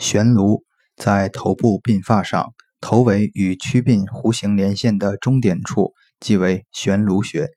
悬颅在头部鬓发上，头尾与曲鬓弧形连线的中点处即为悬颅穴。